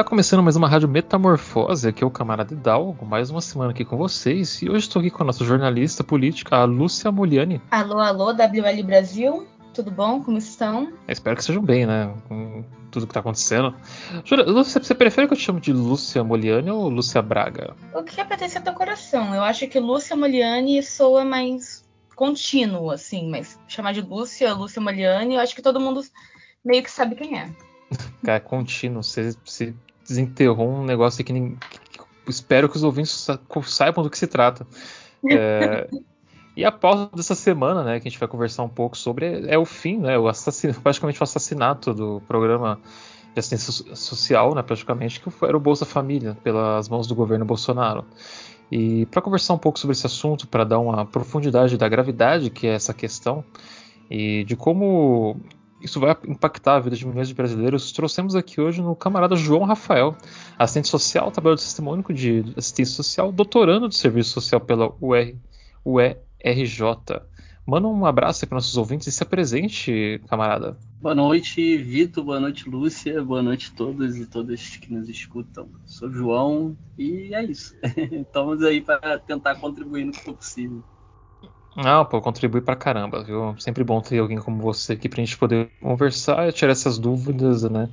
Está começando mais uma rádio Metamorfose, aqui é o camarada Hidalgo, mais uma semana aqui com vocês. E hoje estou aqui com a nossa jornalista política, a Lúcia Moliani. Alô, alô, WL Brasil, tudo bom? Como estão? Eu espero que sejam bem, né? Com tudo que está acontecendo. Jura, Lúcia, você prefere que eu te chame de Lúcia Moliani ou Lúcia Braga? O que apetece ao teu coração? Eu acho que Lúcia Moliani soa mais contínuo, assim, mas chamar de Lúcia, Lúcia Moliani, eu acho que todo mundo meio que sabe quem é. Cara, é contínuo. Você, você desenterrou um negócio que, nem, que espero que os ouvintes sa- saibam do que se trata. É, e a pauta dessa semana, né, que a gente vai conversar um pouco sobre, é, o fim, né, o assassinato, praticamente o assassinato do programa de assistência so- social, né, praticamente, que foi- era o Bolsa Família, pelas mãos do governo Bolsonaro. E para conversar um pouco sobre esse assunto, para dar uma profundidade da gravidade que é essa questão e de como isso vai impactar a vida de milhões de brasileiros, trouxemos aqui hoje no camarada João Rafael, assistente social, trabalhador do de Assistência Social, doutorando de Serviço Social pela UERJ. Manda um abraço para nossos ouvintes e se apresente, camarada. Boa noite, Vitor. Boa noite, Lúcia. Boa noite a todos e todas que nos escutam. Sou João e é isso. Estamos aí para tentar contribuir no que for possível. Ah, pô, contribui pra caramba, viu? Sempre bom ter alguém como você aqui pra gente poder conversar e tirar essas dúvidas, né?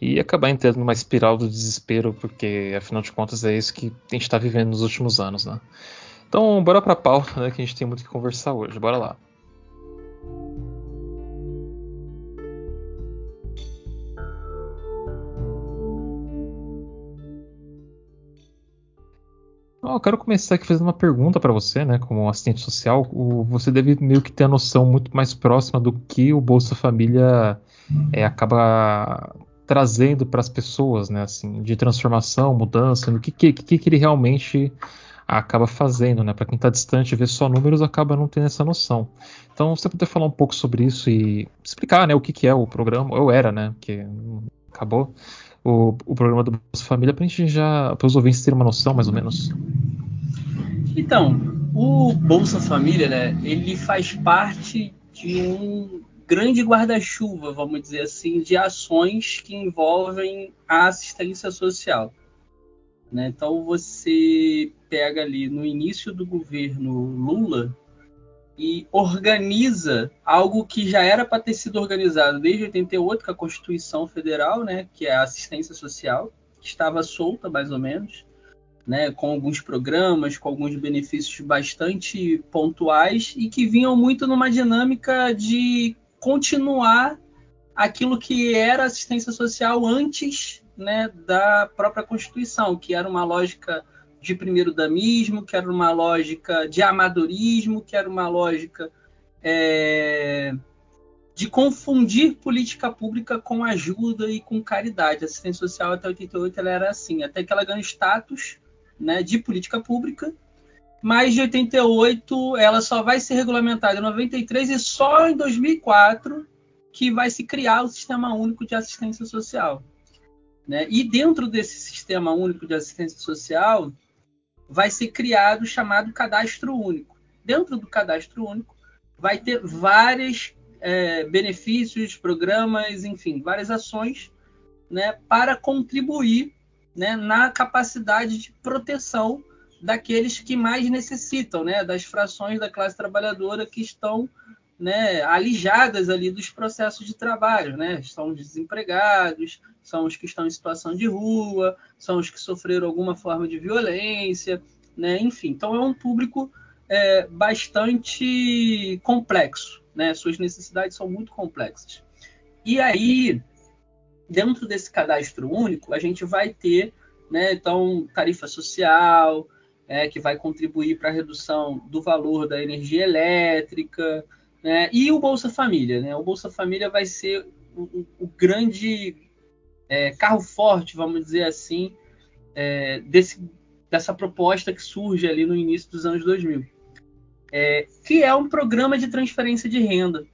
E acabar entrando numa espiral do desespero, porque afinal de contas é isso que a gente tá vivendo nos últimos anos, né? Então, bora pra pauta, né? Que a gente tem muito que conversar hoje. Bora lá. Eu quero começar aqui fazendo uma pergunta para você, né? Como assistente social, o- você deve meio que ter a noção muito mais próxima do que o Bolsa Família é, acaba trazendo para as pessoas, né? Assim, de transformação, mudança, no que que, que, ele realmente acaba fazendo, né? Para quem está distante, ver só números acaba não tendo essa noção. Então, você puder falar um pouco sobre isso e explicar, né? O que que é o programa, ou era, né? Que acabou o, o programa do Bolsa Família, para a gente já, para os ouvintes terem uma noção, mais ou menos. Então, o Bolsa Família, né? Ele faz parte de um grande guarda-chuva, vamos dizer assim, de ações que envolvem a assistência social. né? Então você pega ali no início do governo Lula e organiza algo que já era para ter sido organizado desde 88, com a Constituição Federal, né, que é a assistência social, que estava solta mais ou menos, né, com alguns programas, com alguns benefícios bastante pontuais e que vinham muito numa dinâmica de continuar aquilo que era assistência social antes né, da própria Constituição, que era uma lógica de primeiro damismo, que era uma lógica de amadorismo, que era uma lógica é, de confundir política pública com ajuda e com caridade. A assistência social até 88 ela era assim, até que ela ganhou status né, de política pública, mas de 88 ela só vai ser regulamentada em 93 e só em 2004 que vai se criar o Sistema Único de Assistência Social. Né? E dentro desse Sistema Único de Assistência Social vai ser criado o chamado Cadastro Único. Dentro do Cadastro Único vai ter vários é, benefícios, programas, enfim, várias ações né, para contribuir né, na capacidade de proteção daqueles que mais necessitam, né, das frações da classe trabalhadora que estão né, alijadas ali dos processos de trabalho, né? São os desempregados, são os que estão em situação de rua, são os que sofreram alguma forma de violência, né? Enfim, então é um público é, bastante complexo, né? Suas necessidades são muito complexas. E aí, dentro desse cadastro único, a gente vai ter, né? Então, tarifa social, é, que vai contribuir para a redução do valor da energia elétrica, né? E o Bolsa Família, né? O Bolsa Família vai ser o, o, grande é, carro forte, vamos dizer assim, é, desse, dessa proposta que surge ali no início dos anos 2000. é, que é um programa de transferência de renda.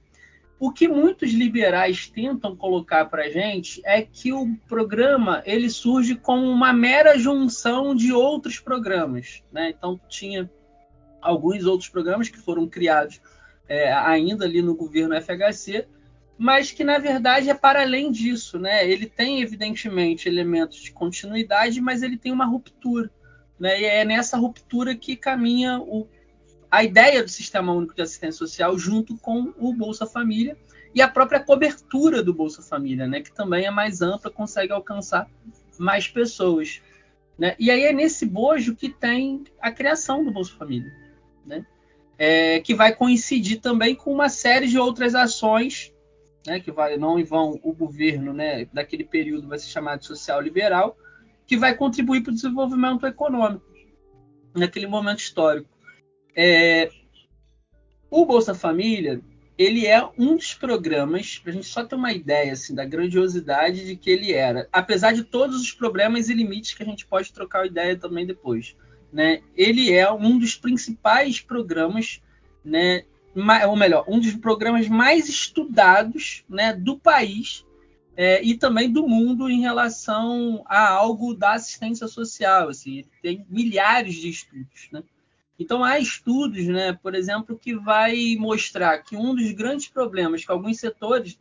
O que muitos liberais tentam colocar para a gente é que o programa ele surge como uma mera junção de outros programas. Né? Então, tinha alguns outros programas que foram criados é, ainda ali no governo FHC, mas que na verdade é para além disso, né? Ele tem evidentemente elementos de continuidade, mas ele tem uma ruptura, né? E é nessa ruptura que caminha o, a ideia do Sistema Único de Assistência Social junto com o Bolsa Família e a própria cobertura do Bolsa Família, né? Que também é mais ampla, consegue alcançar mais pessoas, né? E aí é nesse bojo que tem a criação do Bolsa Família, né? É, que vai coincidir também com uma série de outras ações né, que vai não vão o governo, né, daquele período vai ser chamado social liberal, que vai contribuir para o desenvolvimento econômico naquele momento histórico. É, o Bolsa Família ele é um dos programas, para a gente só ter uma ideia assim, da grandiosidade de que ele era, apesar de todos os problemas e limites que a gente pode trocar ideia também depois. Né? Ele é um dos principais programas né, ou melhor, um dos programas mais estudados né, do país é, e também do mundo em relação a algo da assistência social. Assim, tem milhares de estudos. Né? Então, há estudos, né, por exemplo, que vai mostrar que um dos grandes problemas que alguns setores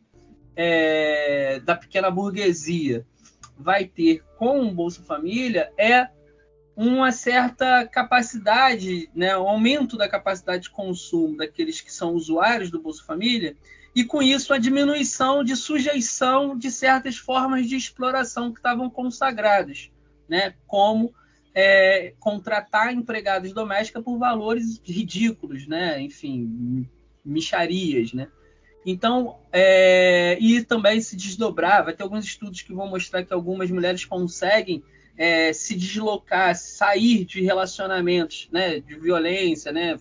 é, da pequena burguesia vai ter com o Bolsa Família é uma certa capacidade, né, um aumento da capacidade de consumo daqueles que são usuários do Bolsa Família, e com isso a diminuição de sujeição de certas formas de exploração que estavam consagradas, né, como é, contratar empregadas domésticas por valores ridículos, né, enfim, micharias, né. Então, é, e também se desdobrar, vai ter alguns estudos que vão mostrar que algumas mulheres conseguem é, se deslocar, sair de relacionamentos né, de violência, né,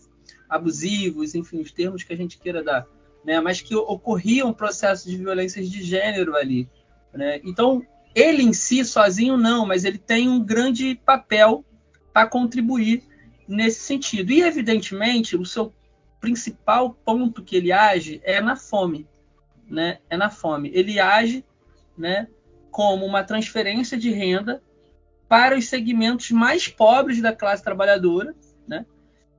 abusivos, enfim, os termos que a gente queira dar, né, mas que ocorriam processos de violências de gênero ali. Né? Então, ele em si, sozinho, não, mas ele tem um grande papel para contribuir nesse sentido. E, evidentemente, o seu principal ponto que ele age é na fome. Né? É na fome. Ele age né, como uma transferência de renda para os segmentos mais pobres da classe trabalhadora, né?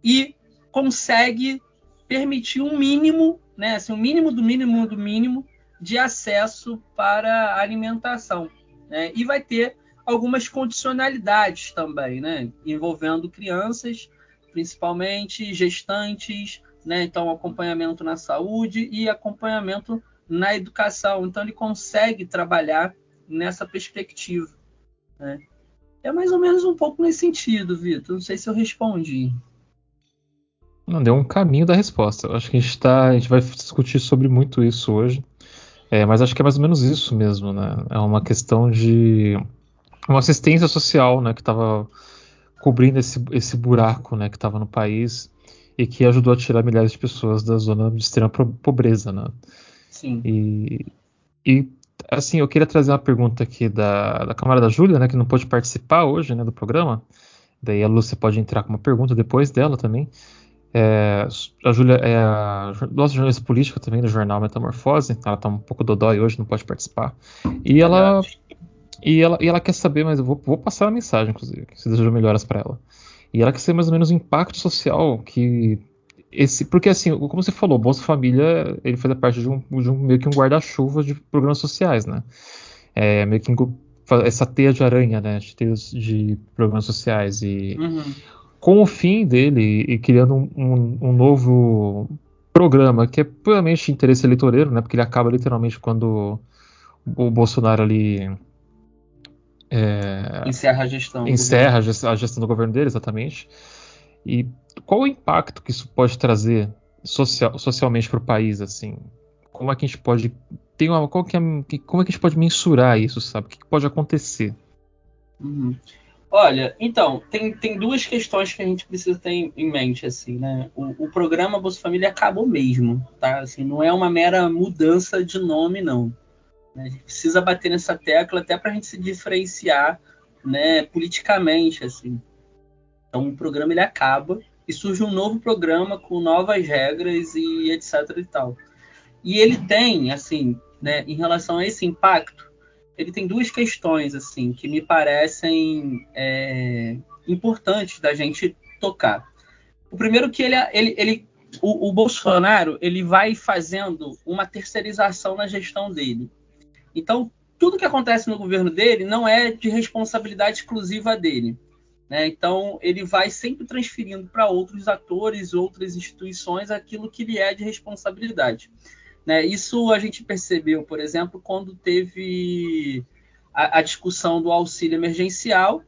E consegue permitir um mínimo, né, assim, um mínimo do mínimo do mínimo de acesso para a alimentação, né? E vai ter algumas condicionalidades também, né, envolvendo crianças, principalmente gestantes, né? Então acompanhamento na saúde e acompanhamento na educação. Então ele consegue trabalhar nessa perspectiva, né? É mais ou menos um pouco nesse sentido, Vitor. Não sei se eu respondi. Não, deu um caminho da resposta. acho que a gente, tá, a gente vai discutir sobre muito isso hoje. É, mas acho que é mais ou menos isso mesmo, né? É uma questão de uma assistência social, né? Que estava cobrindo esse, esse buraco, né? Que estava no país e que ajudou a tirar milhares de pessoas da zona de extrema pobreza, né? Sim. E, e assim, eu queria trazer uma pergunta aqui da, da camarada Júlia, né, que não pôde participar hoje, né, do programa. Daí a Lúcia pode entrar com uma pergunta depois dela também. É, a Júlia é a nossa jornalista política também do jornal Metamorfose. Ela tá um pouco dodói hoje, não pode participar. E ela, e ela, e ela quer saber, mas eu vou, vou passar a mensagem, inclusive, se deseja melhoras para ela. E ela quer saber mais ou menos o impacto social que esse, porque assim, como você falou, Bolsa Família ele faz parte de um, de um meio que um guarda-chuva de programas sociais, né? É meio que essa teia de aranha, né? De, teias de programas sociais e uhum. com o fim dele e criando um, um, um, novo programa que é puramente interesse eleitoreiro, né? Porque ele acaba literalmente quando o Bolsonaro ali é, encerra a gestão. Encerra a gestão do governo dele, exatamente. E qual o impacto que isso pode trazer social, socialmente para o país, assim? Como é que a gente pode tem uma, qual que é, como é que a gente pode mensurar isso, sabe? O que, pode acontecer? Uhum. Olha, então, tem, tem duas questões que a gente precisa ter em, em mente, assim, né? O, o, programa Bolsa Família acabou mesmo, tá? Assim, não é uma mera mudança de nome, não. A gente precisa bater nessa tecla até para a gente se diferenciar, né, politicamente, assim. Então o programa ele acaba, e surge um novo programa com novas regras e etc e tal. E ele tem, assim, né, em relação a esse impacto, ele tem duas questões assim que me parecem é, importantes da gente tocar. O primeiro que ele, ele, ele o, o, Bolsonaro ele vai fazendo uma terceirização na gestão dele. Então tudo que acontece no governo dele não é de responsabilidade exclusiva dele. Né? Então ele vai sempre transferindo para outros atores, outras instituições aquilo que lhe é de responsabilidade. Né? Isso a gente percebeu, por exemplo, quando teve a, a discussão do auxílio emergencial,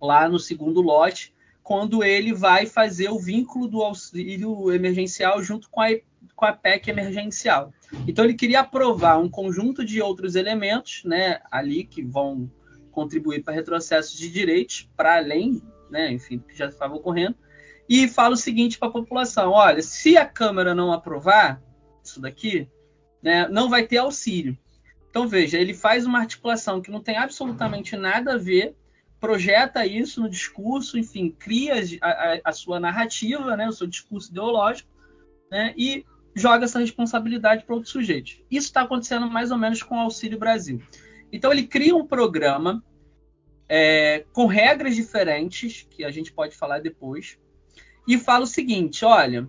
lá no segundo lote, quando ele vai fazer o vínculo do auxílio emergencial junto com a, com a PEC emergencial. Então, ele queria aprovar um conjunto de outros elementos né, ali que vão contribuir para retrocesso de direitos, para além, né, enfim, que já estava ocorrendo, e fala o seguinte para a população: olha, se a Câmara não aprovar, isso daqui, né, não vai ter auxílio. Então, veja, ele faz uma articulação que não tem absolutamente nada a ver, projeta isso no discurso, enfim, cria a, a, a sua narrativa, né, o seu discurso ideológico, né, e joga essa responsabilidade para outros sujeitos. Isso está acontecendo mais ou menos com o Auxílio Brasil. Então, ele cria um programa é, com regras diferentes, que a gente pode falar depois, e fala o seguinte: olha,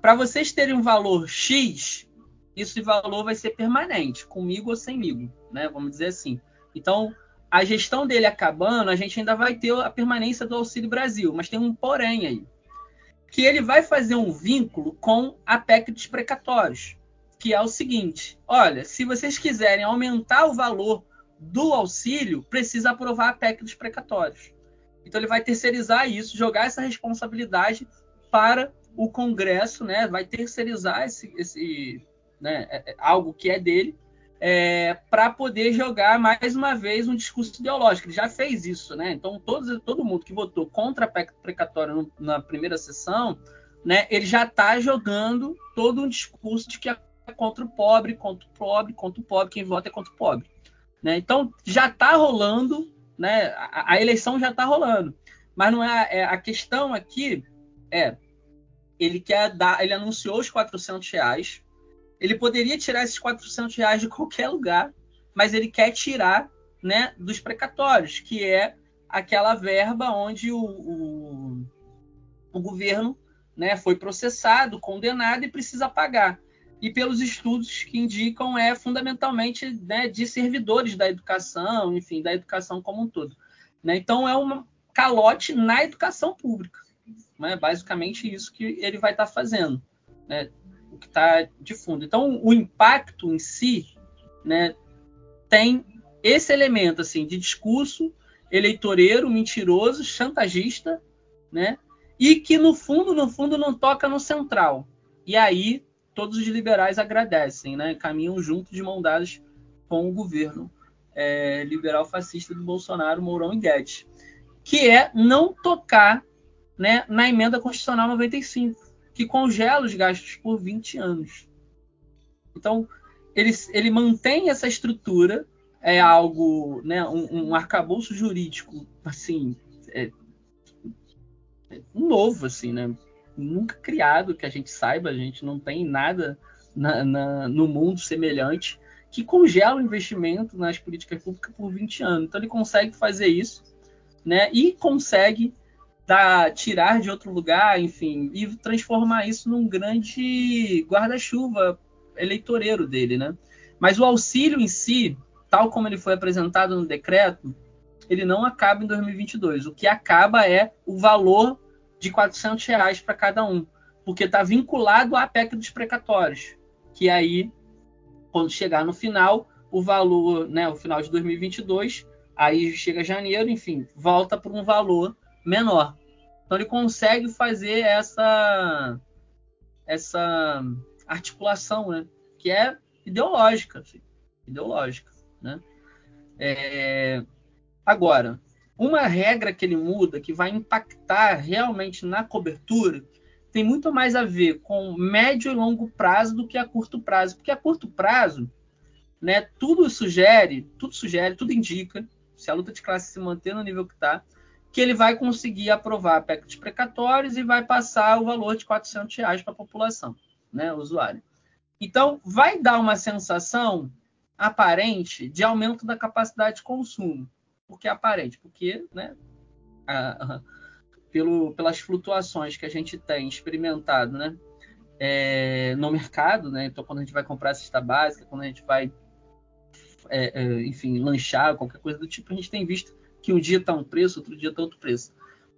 para vocês terem um valor X, esse valor vai ser permanente, comigo ou semigo, né? Vamos dizer assim. Então, a gestão dele acabando, a gente ainda vai ter a permanência do Auxílio Brasil, mas tem um porém aí, que ele vai fazer um vínculo com a PEC dos precatórios, que é o seguinte: olha, se vocês quiserem aumentar o valor do auxílio, precisa aprovar a PEC dos precatórios. Então ele vai terceirizar isso, jogar essa responsabilidade para o Congresso né, vai terceirizar esse, esse né, é, é, algo que é dele é, para poder jogar mais uma vez um discurso ideológico. Ele já fez isso, né? Então todos, todo mundo que votou contra a PEC precatória na primeira sessão, né, ele já está jogando todo um discurso de que é contra o pobre, contra o pobre, contra o pobre, quem vota é contra o pobre. Né? Então já está rolando, né? A, a eleição já está rolando, mas não é, é a questão aqui é ele quer dar, ele anunciou os 400 reais. Ele poderia tirar esses 400 reais de qualquer lugar, mas ele quer tirar, né, dos precatórios, que é aquela verba onde o, o, o governo, né, foi processado, condenado e precisa pagar. E pelos estudos que indicam é fundamentalmente né, de servidores da educação, enfim, da educação como um todo. Né? Então é um calote na educação pública. Né? Basicamente isso que ele vai estar tá fazendo, né? o que está de fundo. Então, o impacto em si né, tem esse elemento assim de discurso eleitoreiro, mentiroso, chantagista, né? E que no fundo, no fundo, não toca no central. E aí todos os liberais agradecem, né? Caminham junto de mão dadas com o governo é, liberal fascista do Bolsonaro, Mourão e Guedes, que é não tocar né, na emenda constitucional 95, que congela os gastos por 20 anos. Então, ele, ele mantém essa estrutura, é algo, né, um, um arcabouço jurídico, assim, é, é novo, assim, né? Nunca criado, que a gente saiba, a gente não tem nada na, na, no mundo semelhante que congela o investimento nas políticas públicas por 20 anos. Então, ele consegue fazer isso, né? E consegue dar, tirar de outro lugar, enfim, e transformar isso num grande guarda-chuva eleitoreiro dele, né? Mas o auxílio em si, tal como ele foi apresentado no decreto, ele não acaba em 2022. O que acaba é o valor de 400 reais para cada um, porque está vinculado à PEC dos precatórios, que aí, quando chegar no final, o valor, né, o final de 2022, aí chega janeiro, enfim, volta para um valor menor. Então ele consegue fazer essa essa articulação, né? Que é ideológica, assim, ideológica, né? É... Agora, uma regra que ele muda que vai impactar realmente na cobertura tem muito mais a ver com médio e longo prazo do que a curto prazo, porque a curto prazo, né? Tudo sugere, tudo sugere, tudo indica, se a luta de classe se manter no nível que está, que ele vai conseguir aprovar PEC precatórios e vai passar o valor de 400 reais para a população, né, usuário. Então, vai dar uma sensação aparente de aumento da capacidade de consumo. Por que aparente? Porque, né, a, pelo, pelas flutuações que a gente tem experimentado, né, é, no mercado, né, então quando a gente vai comprar a cesta básica, quando a gente vai, é, é, enfim, lanchar, qualquer coisa do tipo, a gente tem visto que um dia está um preço, outro dia está outro preço.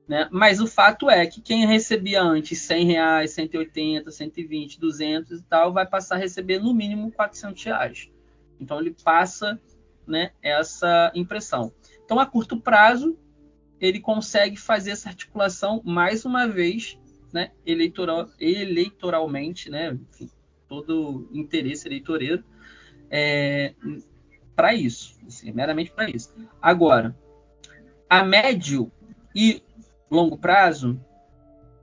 Né? Mas o fato é que quem recebia antes 100 reais, 180, 120, 200 e tal, vai passar a receber no mínimo 400 reais. Então ele passa né, essa impressão. Então a curto prazo ele consegue fazer essa articulação mais uma vez, né, eleitoral, eleitoralmente, né, enfim, todo interesse eleitoreiro é, para isso, assim, meramente para isso. Agora, a médio e longo prazo,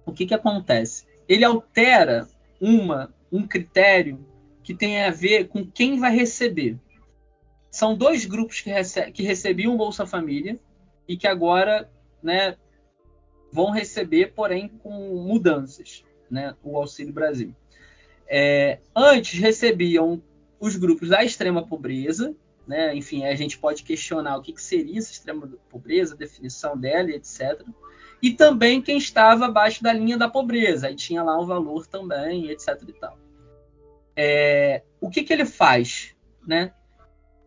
o que, que acontece? Ele altera uma, um critério que tem a ver com quem vai receber. São dois grupos que, rece que recebiam Bolsa Família e que agora né, vão receber, porém com mudanças, né, o Auxílio Brasil. É, antes recebiam os grupos da extrema pobreza, né, enfim, a gente pode questionar o que, que seria essa extrema pobreza, a definição dela, etc e também quem estava abaixo da linha da pobreza. Aí tinha lá um valor também, etc. E tal. É, o que, que ele faz? Né?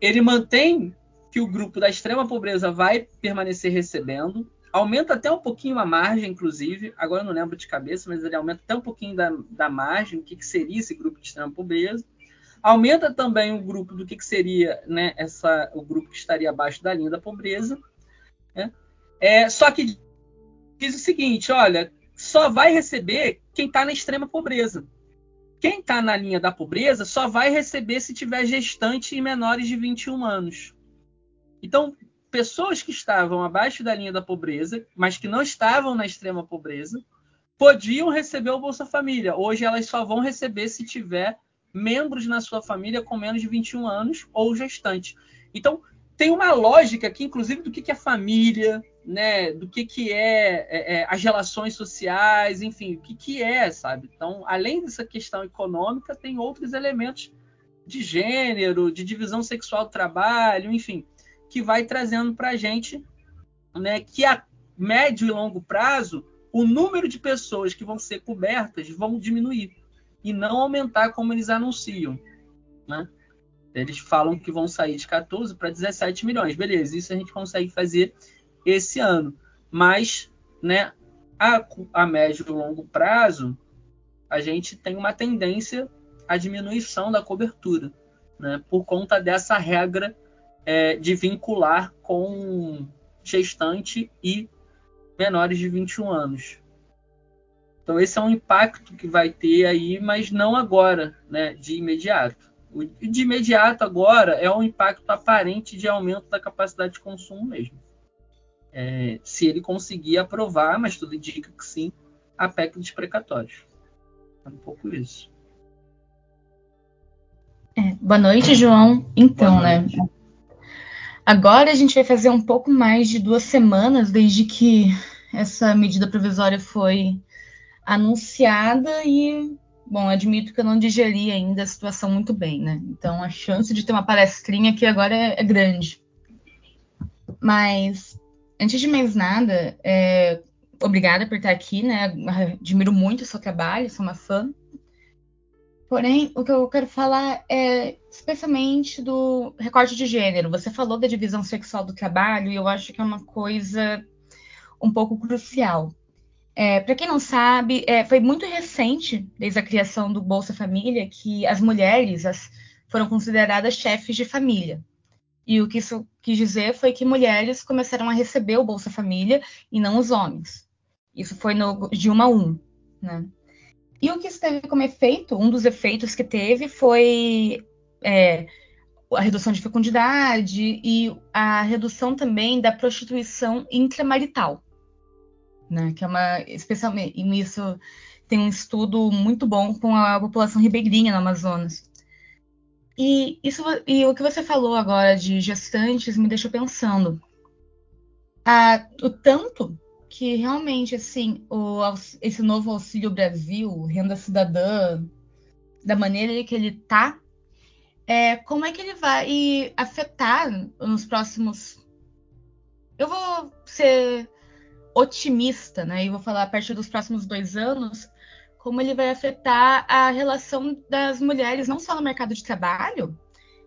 Ele mantém que o grupo da extrema pobreza vai permanecer recebendo, aumenta até um pouquinho a margem, inclusive, agora eu não lembro de cabeça, mas ele aumenta até um pouquinho da, da margem, o que, que seria esse grupo de extrema pobreza. Aumenta também o grupo do que, que seria né, essa, o grupo que estaria abaixo da linha da pobreza. Né? É, só que diz o seguinte: olha, só vai receber quem está na extrema pobreza. Quem está na linha da pobreza só vai receber se tiver gestante e menores de 21 anos. Então, pessoas que estavam abaixo da linha da pobreza, mas que não estavam na extrema pobreza, podiam receber o Bolsa Família. Hoje elas só vão receber se tiver membros na sua família com menos de 21 anos ou gestante. Então, tem uma lógica aqui, inclusive, do que, é família, né, do que, que é, é, é, as relações sociais, enfim, o que, que é, sabe? Então, além dessa questão econômica, tem outros elementos de gênero, de divisão sexual do trabalho, enfim, que vai trazendo para a gente né, que a médio e longo prazo o número de pessoas que vão ser cobertas vão diminuir e não aumentar como eles anunciam. Né? Eles falam que vão sair de 14 para 17 milhões. Beleza, isso a gente consegue fazer esse ano. Mas, né, a, a médio e longo prazo, a gente tem uma tendência à diminuição da cobertura, né, por conta dessa regra é, de vincular com gestante e menores de 21 anos. Então esse é um impacto que vai ter aí, mas não agora, né, de imediato. O de imediato agora é um impacto aparente de aumento da capacidade de consumo mesmo é, se ele conseguir aprovar, mas tudo indica que sim, a PEC dos precatórios. É um pouco isso. É, boa noite, João. Então, né? Agora a gente vai fazer um pouco mais de duas semanas desde que essa medida provisória foi anunciada e, bom, admito que eu não digeri ainda a situação muito bem, né? Então a chance de ter uma palestrinha aqui agora é, é grande. Mas Antes de mais nada, é, obrigada por estar aqui, né? Admiro muito o seu trabalho, sou uma fã. Porém, o que eu quero falar é especialmente do recorte de gênero. Você falou da divisão sexual do trabalho e eu acho que é uma coisa um pouco crucial. É, Para quem não sabe, é, foi muito recente, desde a criação do Bolsa Família, que as mulheres as, foram consideradas chefes de família. E o que isso quis dizer foi que mulheres começaram a receber o Bolsa Família e não os homens. Isso foi no, de uma a um, né? E o que isso teve como efeito, um dos efeitos que teve foi é, a redução de fecundidade e a redução também da prostituição intramarital, né? Que é uma, especialmente, e isso tem um estudo muito bom com a população ribeirinha no Amazonas. E, isso, e o que você falou agora de gestantes me deixou pensando. o tanto que realmente assim o, esse novo Auxílio Brasil, renda cidadã, da maneira que ele está, é, como é que ele vai afetar nos próximos. Eu vou ser otimista, né? E vou falar a partir dos próximos dois anos, como ele vai afetar a relação das mulheres, não só no mercado de trabalho,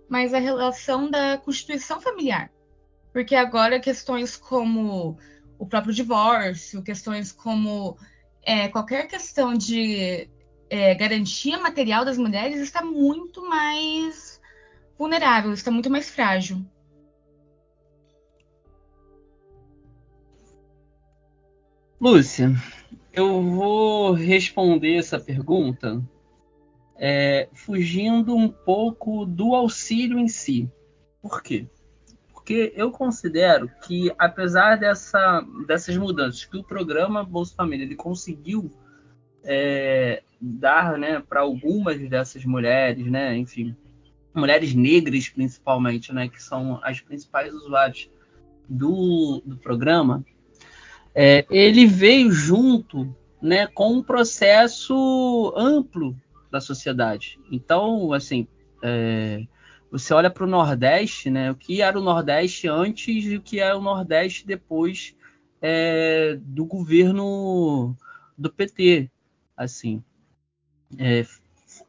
mas a relação da constituição familiar. Porque agora questões como o próprio divórcio, questões como é, qualquer questão de é, garantia material das mulheres está muito mais vulnerável, está muito mais frágil. Lúcia, eu vou responder essa pergunta é, fugindo um pouco do auxílio em si. Por quê? Porque eu considero que, apesar dessa, dessas mudanças que o programa Bolsa Família ele conseguiu é, dar né, para algumas dessas mulheres, né, enfim, mulheres negras principalmente, né, que são as principais usuárias do, do programa, é, ele veio junto né, com um processo amplo da sociedade. Então, assim, é, você olha para o Nordeste, né, o que era o Nordeste antes e o que é o Nordeste depois é, do governo do PT, assim. É,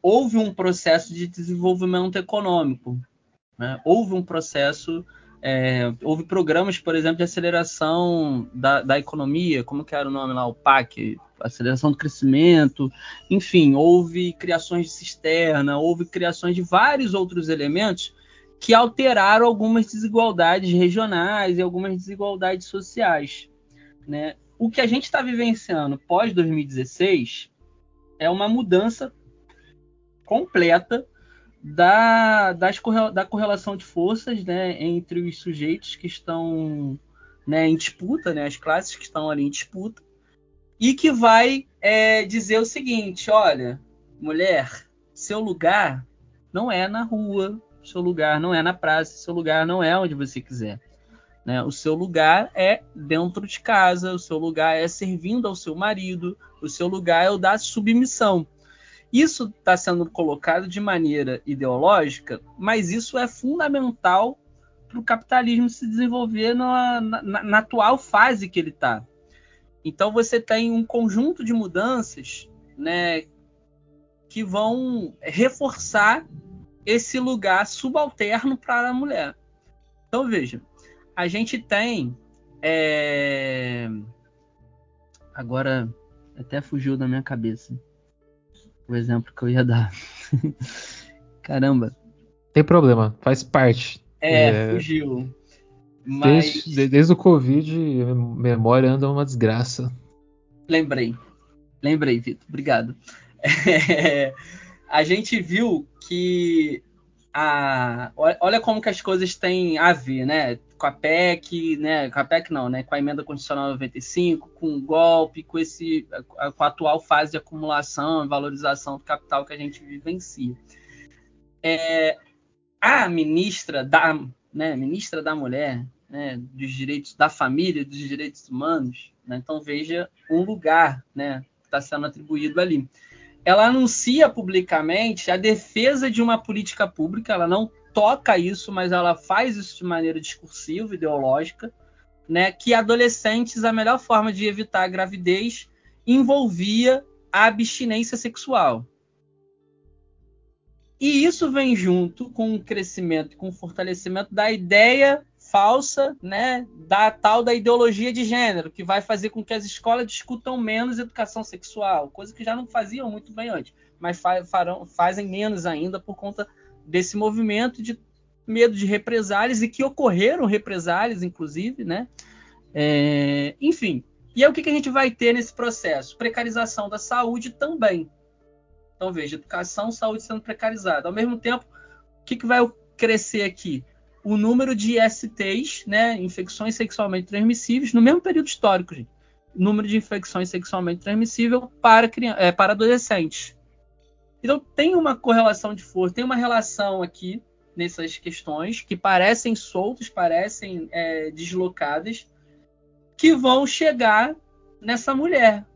houve um processo de desenvolvimento econômico, né? houve um processo, é, houve programas, por exemplo, de aceleração da, da, economia, como que era o nome lá, o PAC, aceleração do crescimento, enfim, houve criações de cisterna, houve criações de vários outros elementos que alteraram algumas desigualdades regionais e algumas desigualdades sociais, né? O que a gente está vivenciando pós 2016 é uma mudança completa da, das, da correlação de forças né, entre os sujeitos que estão né, em disputa, né, as classes que estão ali em disputa, e que vai é, dizer o seguinte: olha, mulher, seu lugar não é na rua, seu lugar não é na praça, seu lugar não é onde você quiser. Né? O seu lugar é dentro de casa, o seu lugar é servindo ao seu marido, o seu lugar é o da submissão. Isso está sendo colocado de maneira ideológica, mas isso é fundamental para o capitalismo se desenvolver na, na, na atual fase que ele está. Então você tem um conjunto de mudanças né, que vão reforçar esse lugar subalterno para a mulher. Então veja, a gente tem é... agora até fugiu da minha cabeça o exemplo que eu ia dar. Caramba. Tem problema, faz parte. É, é... fugiu. Mas... Desde, desde o Covid, a memória anda uma desgraça. Lembrei. Lembrei, Vitor. Obrigado. É, a gente viu que a, olha como que as coisas têm a ver, né? Com a PEC, né? Com a PEC não, né? Com a emenda constitucional 95, com o golpe, com esse, com a atual fase de acumulação e valorização do capital que a gente vivencia. É, a ministra da, né? Ministra da Mulher, né? Dos direitos da família, dos direitos humanos, né? Então veja um lugar, né? Que está sendo atribuído ali ela anuncia publicamente a defesa de uma política pública, ela não toca isso, mas ela faz isso de maneira discursiva, ideológica, né, que adolescentes, a melhor forma de evitar a gravidez envolvia a abstinência sexual. E isso vem junto com o crescimento, com o fortalecimento da ideia falsa, né, da tal da ideologia de gênero, que vai fazer com que as escolas discutam menos educação sexual, coisa que já não faziam muito bem antes, mas farão, fazem menos ainda por conta desse movimento de medo de represálias e que ocorreram represálias, inclusive, né? É, enfim, e é o que, que a gente vai ter nesse processo? Precarização da saúde também. Então, veja, educação, saúde sendo precarizada. Ao mesmo tempo, o que, que vai crescer aqui? o número de STs, né, infecções sexualmente transmissíveis, no mesmo período histórico, gente. Número de infecções sexualmente transmissíveis para, é, para adolescentes. Então tem uma correlação de força, tem uma relação aqui nessas questões que parecem soltas, parecem é, deslocadas, que vão chegar nessa mulher,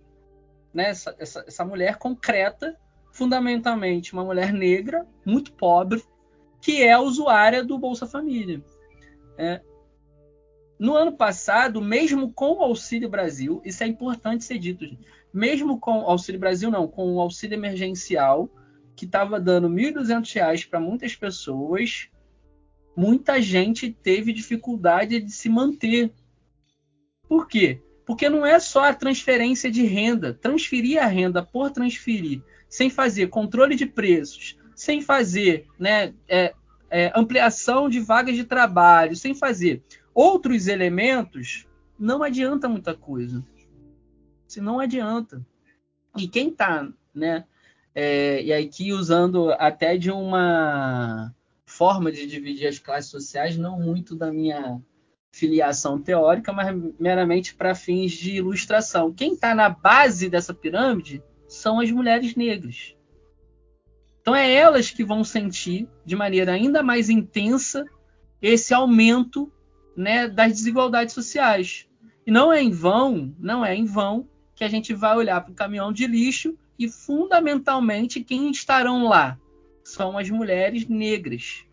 né? essa, essa, essa mulher concreta, fundamentalmente uma mulher negra, muito pobre, que é usuária do Bolsa Família. É. No ano passado, mesmo com o Auxílio Brasil, isso é importante ser dito, gente, mesmo com o Auxílio Brasil, não, com o auxílio emergencial, que estava dando R$ 1.200 para muitas pessoas, muita gente teve dificuldade de se manter. Por quê? Porque não é só a transferência de renda, transferir a renda por transferir, sem fazer controle de preços, sem fazer né, é, é, ampliação de vagas de trabalho, sem fazer outros elementos, não adianta muita coisa. Se não adianta. E quem está, né? É, e aqui usando até de uma forma de dividir as classes sociais, não muito da minha filiação teórica, mas meramente para fins de ilustração. Quem está na base dessa pirâmide são as mulheres negras. Então é elas que vão sentir de maneira ainda mais intensa esse aumento né, das desigualdades sociais. E não é em vão, não é em vão que a gente vai olhar para o caminhão de lixo e fundamentalmente quem estarão lá são as mulheres negras,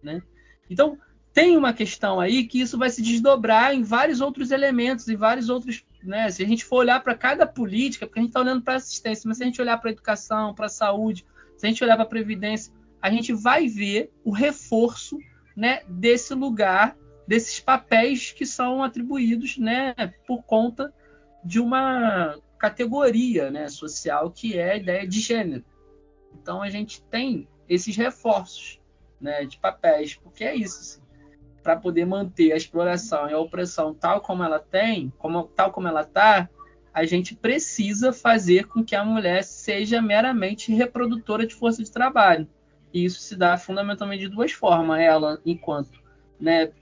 né? Então tem uma questão aí que isso vai se desdobrar em vários outros elementos e vários outros, né? Se a gente for olhar para cada política, porque a gente está olhando para assistência, mas se a gente olhar para a educação, para a saúde, se a gente olhar para previdência, a gente vai ver o reforço, né, desse lugar, desses papéis que são atribuídos, né, por conta de uma categoria, né, social que é a ideia de gênero. Então a gente tem esses reforços, né, de papéis, porque é isso. Assim para poder manter a exploração e a opressão tal como ela tem, como, tal como ela está, a gente precisa fazer com que a mulher seja meramente reprodutora de força de trabalho. E isso se dá fundamentalmente de duas formas. Ela, enquanto né,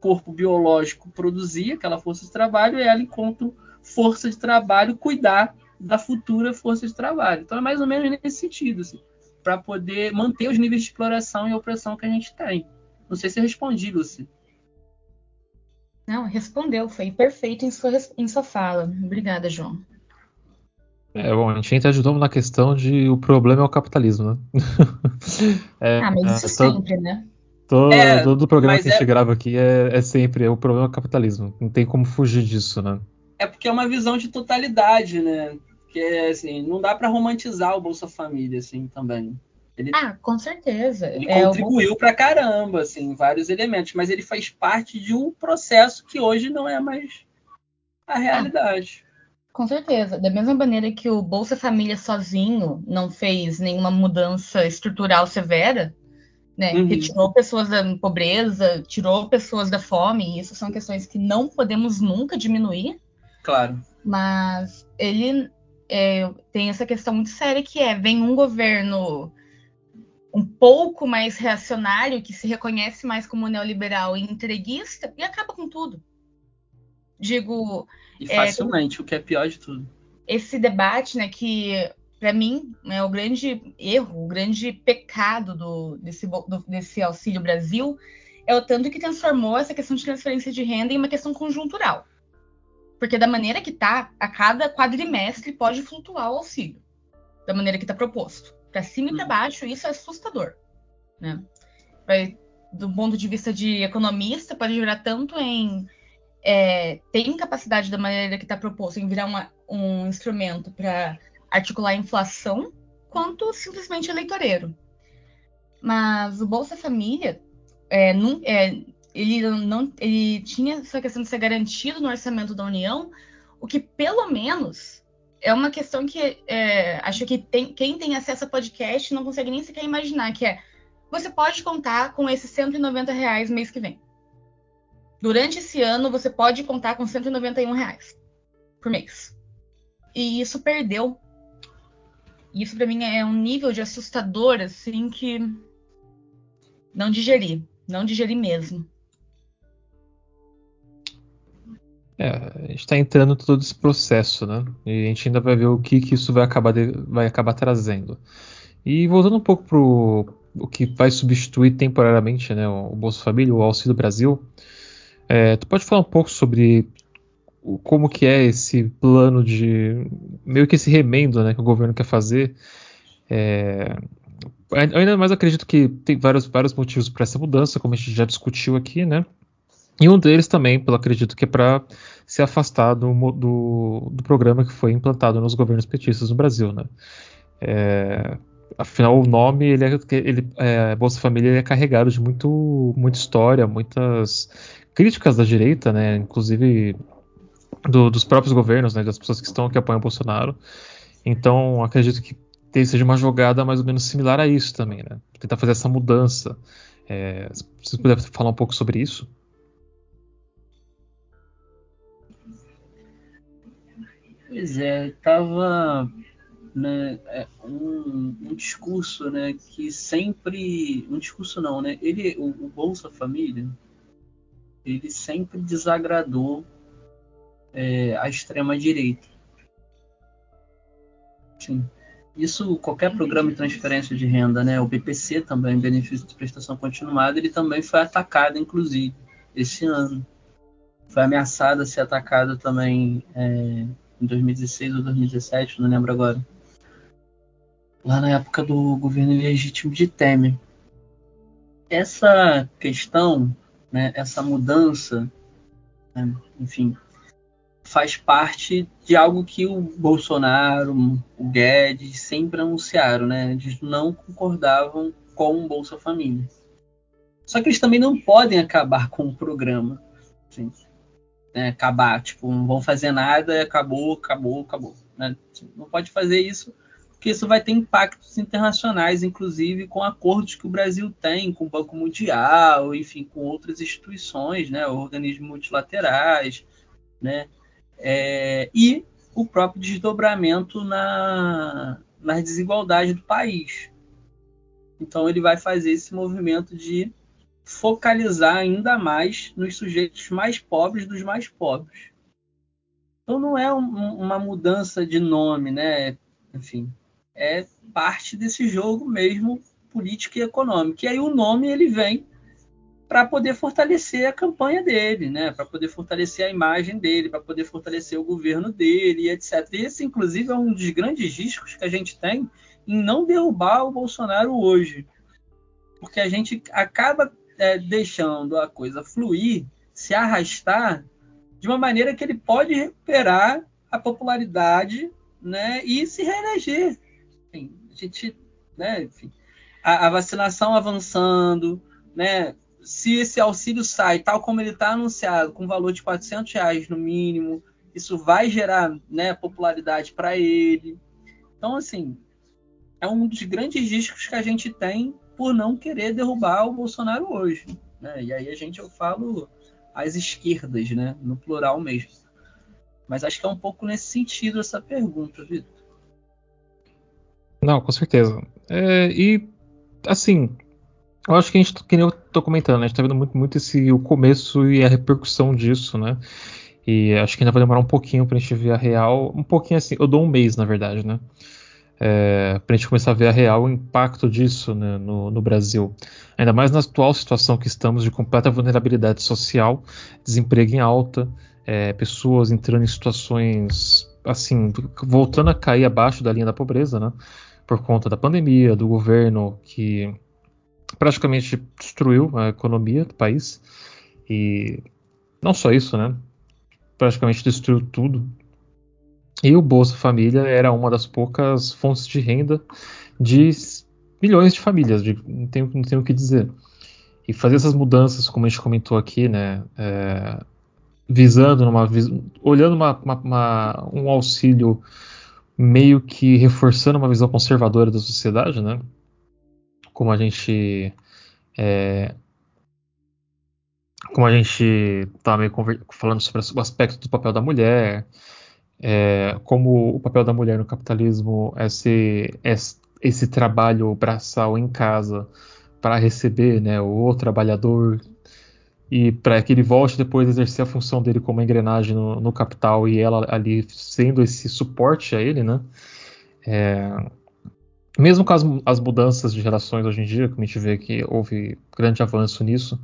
corpo biológico, produzir aquela força de trabalho, e ela, enquanto força de trabalho, cuidar da futura força de trabalho. Então, é mais ou menos nesse sentido, assim, para poder manter os níveis de exploração e opressão que a gente tem. Não sei se eu respondi, Lucy. Não, respondeu, foi perfeito em sua, em sua fala. Obrigada, João. É, bom, a gente ajudou na questão de o problema é o capitalismo, né? é, ah, mas isso é, sempre, né? Todo, é, todo programa que a gente é... grava aqui é, é sempre é o problema é o capitalismo. Não tem como fugir disso, né? É porque é uma visão de totalidade, né? Que é assim, não dá para romantizar o Bolsa Família assim também. Ele, ah, com certeza. Ele é contribuiu o... para caramba, assim, vários elementos, mas ele faz parte de um processo que hoje não é mais a realidade. Ah, com certeza. Da mesma maneira que o Bolsa Família sozinho não fez nenhuma mudança estrutural severa, né? Uhum. Retirou pessoas da pobreza, tirou pessoas da fome, e isso são questões que não podemos nunca diminuir. Claro. Mas ele é, tem essa questão muito séria que é, vem um governo um pouco mais reacionário, que se reconhece mais como neoliberal e entreguista, e acaba com tudo. Digo. E facilmente, é, o que é pior de tudo. Esse debate, né, que para mim é o grande erro, o grande pecado do, desse, do, desse Auxílio Brasil é o tanto que transformou essa questão de transferência de renda em uma questão conjuntural. Porque da maneira que está, a cada quadrimestre pode flutuar o auxílio, da maneira que está proposto para cima e para uhum. baixo, isso é assustador. Né? Vai, do ponto de vista de economista, pode virar tanto em é, tem capacidade da maneira que está proposto em virar uma, um instrumento para articular a inflação, quanto simplesmente eleitoreiro. Mas o Bolsa Família, é, não, é, ele, não, ele tinha essa questão de ser garantido no orçamento da União, o que pelo menos é uma questão que é, acho que tem, quem tem acesso a podcast não consegue nem sequer imaginar, que é você pode contar com esses 190 reais mês que vem. Durante esse ano, você pode contar com 191 reais por mês. E isso perdeu. Isso para mim é um nível de assustador, assim, que não digeri. Não digeri mesmo. É, a gente está entrando todo esse processo, né? E a gente ainda vai ver o que, que isso vai acabar, de, vai acabar trazendo. E voltando um pouco para o que vai substituir temporariamente né, o Bolsa Família, o Auxílio Brasil, é, tu pode falar um pouco sobre como que é esse plano de meio que esse remendo, né, que o governo quer fazer. É, ainda mais acredito que tem vários, vários motivos para essa mudança, como a gente já discutiu aqui, né? E um deles também, pelo acredito que é para se afastar do, do, do, programa que foi implantado nos governos petistas no Brasil, né? É, afinal, o nome, ele, é, ele é, Bolsa Família é carregado de muito, muita história, muitas críticas da direita, né? Inclusive do, dos próprios governos, né? Das pessoas que estão que apoiam o Bolsonaro. Então, acredito que seja uma jogada mais ou menos similar a isso também, né? Tentar fazer essa mudança. É, se você puder falar um pouco sobre isso. Pois é, tava né, é, um, um, discurso, né, que sempre, um discurso não, né, ele, o, o Bolsa Família, ele sempre desagradou é, a extrema direita. Sim. Isso, qualquer programa de transferência de renda, né, o BPC também, benefício de prestação continuada, ele também foi atacado, inclusive, esse ano. Foi ameaçado a ser atacado também é, em 2016 ou 2017, não lembro agora. Lá na época do governo legítimo de Temer. Essa questão, né, essa mudança, né, enfim, faz parte de algo que o Bolsonaro, o Guedes sempre anunciaram, né? Eles não concordavam com o Bolsa Família. Só que eles também não podem acabar com o programa. Assim, né, acabar, tipo, não vão fazer nada, acabou, acabou, acabou. Né? Não pode fazer isso, porque isso vai ter impactos internacionais, inclusive com acordos que o Brasil tem com o Banco Mundial, enfim, com outras instituições, né, organismos multilaterais, né, é, e o próprio desdobramento na, nas desigualdades do país. Então ele vai fazer esse movimento de focalizar ainda mais nos sujeitos mais pobres dos mais pobres. Então não é um, uma mudança de nome, né? Enfim, é parte desse jogo mesmo político e econômico. E aí o nome ele vem para poder fortalecer a campanha dele, né? Para poder fortalecer a imagem dele, para poder fortalecer o governo dele, etc. E esse, inclusive, é um dos grandes riscos que a gente tem em não derrubar o Bolsonaro hoje, porque a gente acaba é, deixando a coisa fluir, se arrastar, de uma maneira que ele pode recuperar a popularidade né, e se reeleger. Enfim, a gente, né, enfim, a, a, vacinação avançando, né, se esse auxílio sai tal como ele está anunciado, com valor de 400 reais no mínimo, isso vai gerar né, popularidade para ele. Então, assim, é um dos grandes riscos que a gente tem por não querer derrubar o Bolsonaro hoje. Né? E aí a gente eu falo as esquerdas, né? no plural mesmo. Mas acho que é um pouco nesse sentido essa pergunta, Vitor. Não, com certeza. É, e assim, eu acho que a gente, que nem eu tô comentando, né, a gente tá vendo muito, muito esse, o começo e a repercussão disso, né? E acho que ainda vai demorar um pouquinho pra gente ver a real. Um pouquinho assim, eu dou um mês, na verdade, né? É, para a gente começar a ver a real impacto disso né, no, no, Brasil. Ainda mais na atual situação que estamos de completa vulnerabilidade social, desemprego em alta, é, pessoas entrando em situações assim, voltando a cair abaixo da linha da pobreza, né, por conta da pandemia, do governo que praticamente destruiu a economia do país e não só isso, né, praticamente destruiu tudo, e o Bolsa Família era uma das poucas fontes de renda de milhões de famílias, de, não, tenho, não tenho o que dizer. E fazer essas mudanças, como a gente comentou aqui, né, é, visando, numa, olhando uma, uma, uma, um auxílio meio que reforçando uma visão conservadora da sociedade, né, como a gente é, como a gente está meio falando sobre o aspecto do papel da mulher, é, como o papel da mulher no capitalismo é esse, esse trabalho braçal em casa para receber né, o trabalhador e para que ele volte depois a exercer a função dele como engrenagem no, no, capital e ela ali sendo esse suporte a ele, né? É, mesmo com as, as, mudanças de gerações hoje em dia, como a gente vê que houve grande avanço nisso,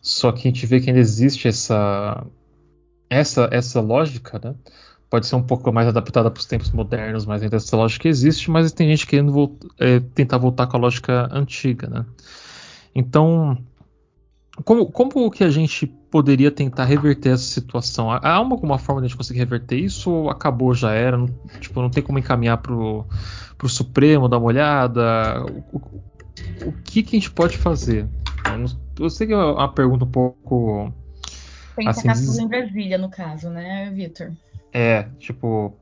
só que a gente vê que ainda existe essa essa essa lógica, né? Pode ser um pouco mais adaptada para os tempos modernos, mas ainda essa lógica existe, mas tem gente querendo voltar, é, tentar voltar com a lógica antiga, né? Então, como, como que a gente poderia tentar reverter essa situação? Há alguma forma de a gente conseguir reverter isso ou acabou, já era? Não, tipo, não tem como encaminhar pro, pro Supremo, dar uma olhada? O, o, o que, que a gente pode fazer? Eu sei que é uma pergunta um pouco. Tem que assim, tudo em Brasília, no caso, né, Vitor? É, tipo.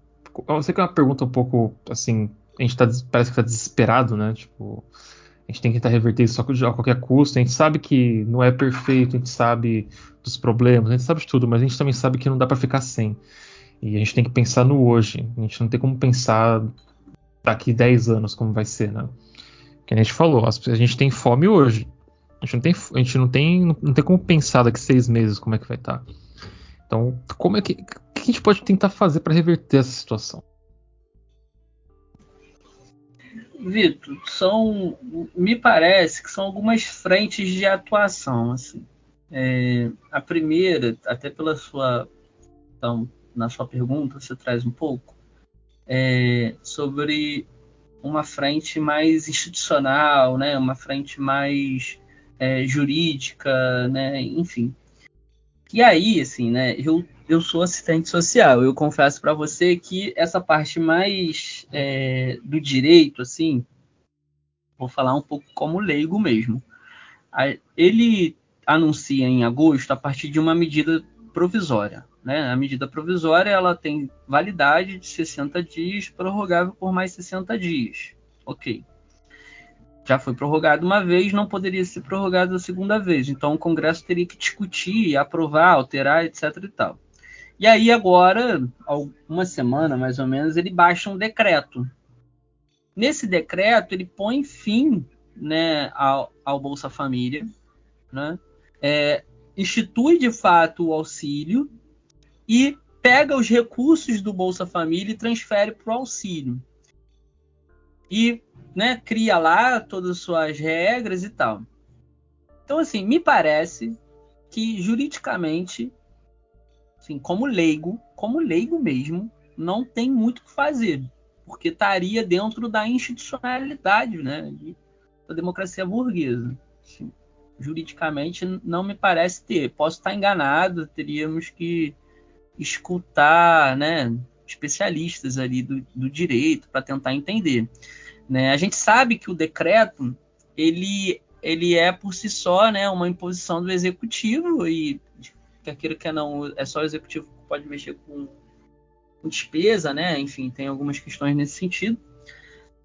Eu sei que é uma pergunta um pouco assim. A gente tá, parece que tá desesperado, né? Tipo a gente tem que tentar reverter isso a qualquer custo. A gente sabe que não é perfeito, a gente sabe dos problemas, a gente sabe de tudo, mas a gente também sabe que não dá para ficar sem. E a gente tem que pensar no hoje. A gente não tem como pensar daqui 10 anos como vai ser, né? Que a gente falou, a gente tem fome hoje. A gente não tem, a gente não tem, não tem como pensar daqui seis meses como é que vai estar. Tá. Então, como é que, que a gente pode tentar fazer para reverter essa situação? Vitor, são, me parece que são algumas frentes de atuação, assim. É, a primeira, até pela sua, então, na sua pergunta, você traz um pouco é, sobre uma frente mais institucional, né, uma frente mais é, jurídica, né, enfim. E aí, assim, né, eu, eu sou assistente social. Eu confesso para você que essa parte mais é, do direito, assim, vou falar um pouco como leigo mesmo. Ele anuncia em agosto a partir de uma medida provisória. Né? A medida provisória ela tem validade de 60 dias, prorrogável por mais 60 dias. Ok já foi prorrogado uma vez, não poderia ser prorrogado a segunda vez. Então o Congresso teria que discutir, aprovar, alterar, etc. e tal. E aí agora, uma semana mais ou menos, ele baixa um decreto. Nesse decreto ele põe fim, né, ao, ao Bolsa Família, né? É, institui de fato o auxílio e pega os recursos do Bolsa Família e transfere para o auxílio. E né, cria lá todas as suas regras e tal. Então, assim, me parece que juridicamente, assim, como leigo, como leigo mesmo, não tem muito o que fazer, porque estaria dentro da institucionalidade, né, da democracia burguesa. Assim, juridicamente não me parece ter. Posso estar enganado, teríamos que escutar, né, especialistas ali do, do direito para tentar entender. Né? A gente sabe que o decreto ele, ele é por si só né, uma imposição do executivo e quer queira que não é só o executivo que pode mexer com, com despesa, né? Enfim, tem algumas questões nesse sentido.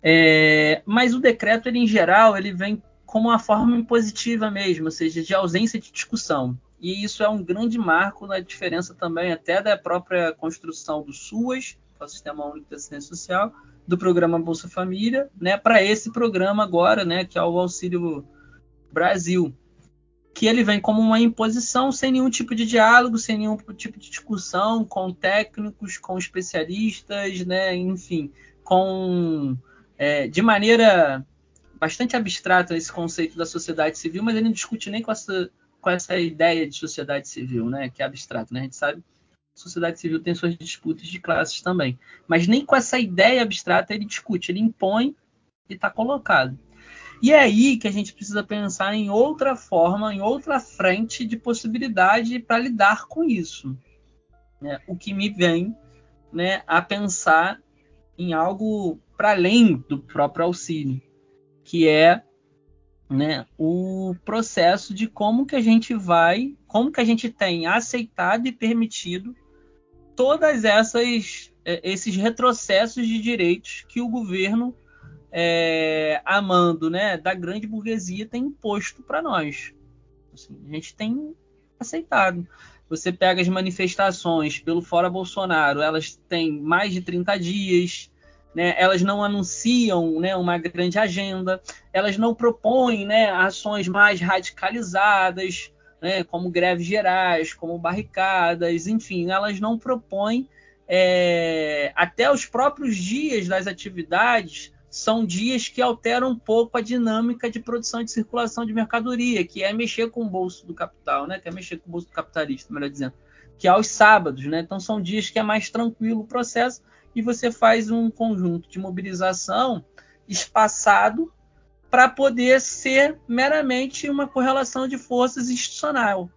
É, mas o decreto, ele, em geral, ele vem como uma forma impositiva mesmo, ou seja, de ausência de discussão. E isso é um grande marco na diferença também até da própria construção do SUAS, que é o Sistema Único de Assistência Social, do programa Bolsa Família, né, para esse programa agora, né, que é o Auxílio Brasil, que ele vem como uma imposição sem nenhum tipo de diálogo, sem nenhum tipo de discussão com técnicos, com especialistas, né, enfim, com é, de maneira bastante abstrata esse conceito da sociedade civil, mas ele não discute nem com essa com essa ideia de sociedade civil, né, que é abstrato, né? A gente sabe sociedade civil tem suas disputas de classes também. Mas nem com essa ideia abstrata ele discute, ele impõe e está colocado. E é aí que a gente precisa pensar em outra forma, em outra frente de possibilidade para lidar com isso. Né? O que me vem né, a pensar em algo para além do próprio auxílio, que é né, o processo de como que a gente vai, como que a gente tem aceitado e permitido todas essas é, esses retrocessos de direitos que o governo é, amando né, da grande burguesia tem imposto para nós. Assim, a gente tem aceitado. Você pega as manifestações pelo Fora Bolsonaro, elas têm mais de 30 dias, né, elas não anunciam né, uma grande agenda, elas não propõem né, ações mais radicalizadas, né, como greves gerais, como barricadas, enfim, elas não propõem é, até os próprios dias das atividades são dias que alteram um pouco a dinâmica de produção e de circulação de mercadoria, que é mexer com o bolso do capital, né? Que é mexer com o bolso do capitalista, melhor dizendo. que é aos sábados, né? Então são dias que é mais tranquilo o processo e você faz um conjunto de mobilização espaçado para poder ser meramente uma correlação de forças institucional.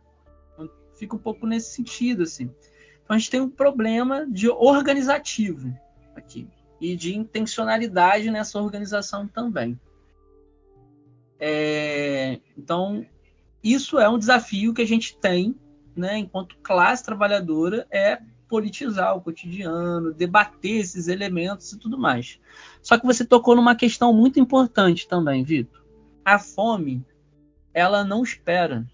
Fica um pouco nesse sentido, assim. Então a gente tem um problema de organizativo aqui e de intencionalidade nessa organização também. É, então isso é um desafio que a gente tem, né, enquanto classe trabalhadora, é politizar o cotidiano, debater esses elementos e tudo mais. Só que você tocou numa questão muito importante também, Vitor. A fome, ela não espera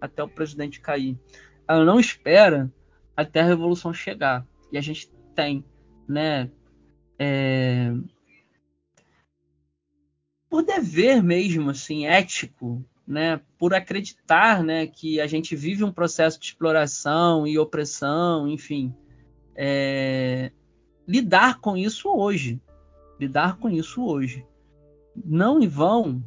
até o presidente cair. Ela não espera até a revolução chegar. E a gente tem, né, é... por dever mesmo, assim, ético, né, por acreditar né, que a gente vive um processo de exploração e opressão, enfim, é, lidar com isso hoje, lidar com isso hoje. Não em vão,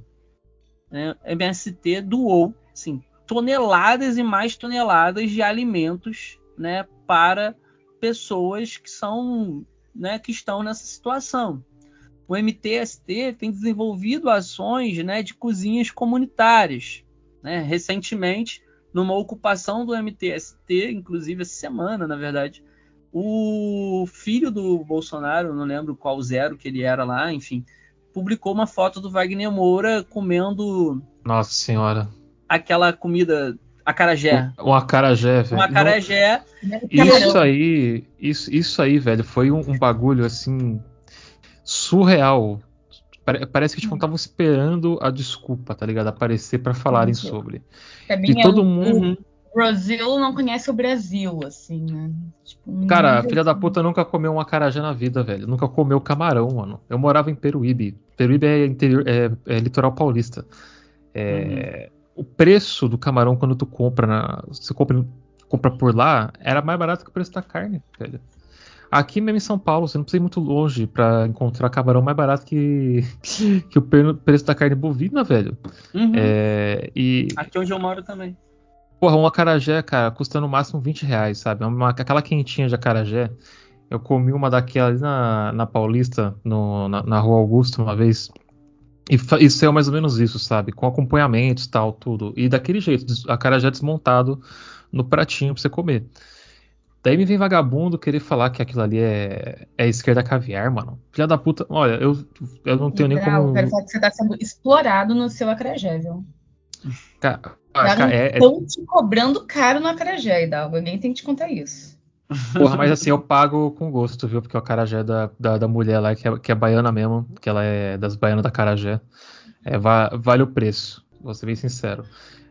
né, MST doou assim, toneladas e mais toneladas de alimentos né, para pessoas que são né, que estão nessa situação o MTST tem desenvolvido ações né, de cozinhas comunitárias. Né? Recentemente, numa ocupação do MTST, inclusive essa semana, na verdade, o filho do Bolsonaro, não lembro qual zero que ele era lá, enfim, publicou uma foto do Wagner Moura comendo. Nossa Senhora. Aquela comida acarajé. O acarajé, velho. Um acarajé. Isso aí, isso, isso aí, velho, foi um, um bagulho assim surreal. Parece que tipo, estavam esperando a desculpa, tá ligado? Aparecer para falarem sobre. Também e é todo mundo. O Brasil não conhece o Brasil, assim, né? Tipo, Cara, a filha da puta nunca comeu um acarajé na vida, velho. Nunca comeu camarão, mano. Eu morava em Peruíbe. Peruíbe é, interior, é, é litoral paulista. É, uhum. O preço do camarão quando tu compra, na, você compra, compra por lá, era mais barato que o preço da carne, velho. Aqui mesmo em São Paulo, você não precisa ir muito longe para encontrar camarão mais barato que, que o preço da carne bovina, velho. Uhum. É, e... Aqui onde eu moro também. Porra, um acarajé, cara, custa no máximo 20 reais, sabe? Uma, aquela quentinha de acarajé. Eu comi uma daquela ali na, na Paulista, no, na, na Rua Augusta, uma vez. E isso é mais ou menos isso, sabe? Com acompanhamentos e tal, tudo. E daquele jeito, acarajé desmontado no pratinho pra você comer. Daí me vem vagabundo querer falar que aquilo ali é, é esquerda caviar, mano. Filha da puta. Olha, eu, eu não tenho nem como. Eu quero falar que você tá sendo explorado no seu acarajé, viu? Cara, estão é, te cobrando caro no acarajé, Hidalgo. Alguém tem que te contar isso. Porra, mas assim, eu pago com gosto, viu? Porque o acarajé da, da, da mulher lá, que é, que é baiana mesmo, que ela é das baianas da acarajé, é, va, vale o preço, vou ser bem sincero.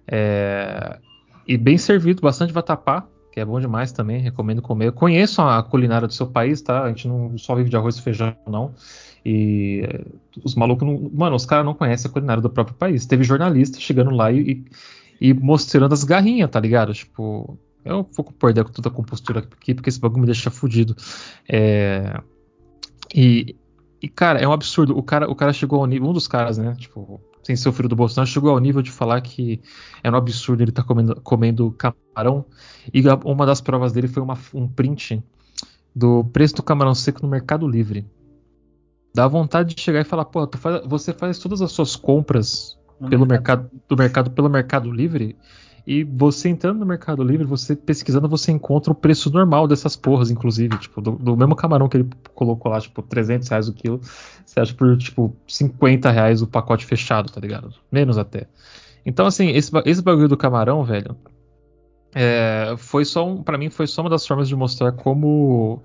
É, e bem servido, bastante vatapá, que é bom demais também, recomendo comer. Conheço a culinária do seu país, tá? A gente não só vive de arroz e feijão, não. E eh, os malucos não. Mano, os caras não conhecem a culinária do próprio país. Teve jornalista chegando lá e, e mostrando as garrinhas, tá ligado? Tipo, eu vou perder com toda a compostura aqui, porque esse bagulho me deixa fudido. É, e, e, cara, é um absurdo. O cara, o cara chegou ao nível. Um dos caras, né? Tipo, sem ser o filho do Bolsonaro, chegou ao nível de falar que era um absurdo ele estar tá comendo, comendo camarão. E uma das provas dele foi uma, um print do preço do camarão seco no Mercado Livre. Dá vontade de chegar e falar, pô, faz, você faz todas as suas compras pelo mercado, do mercado pelo Mercado Livre e você entrando no Mercado Livre, você pesquisando, você encontra o preço normal dessas porras, inclusive. Tipo, do, do, mesmo camarão que ele colocou lá, tipo, 300 reais o quilo, você acha por, tipo, 50 reais o pacote fechado, tá ligado? Menos até. Então, assim, esse, esse bagulho do camarão, velho, é, foi só um, para mim, foi só uma das formas de mostrar como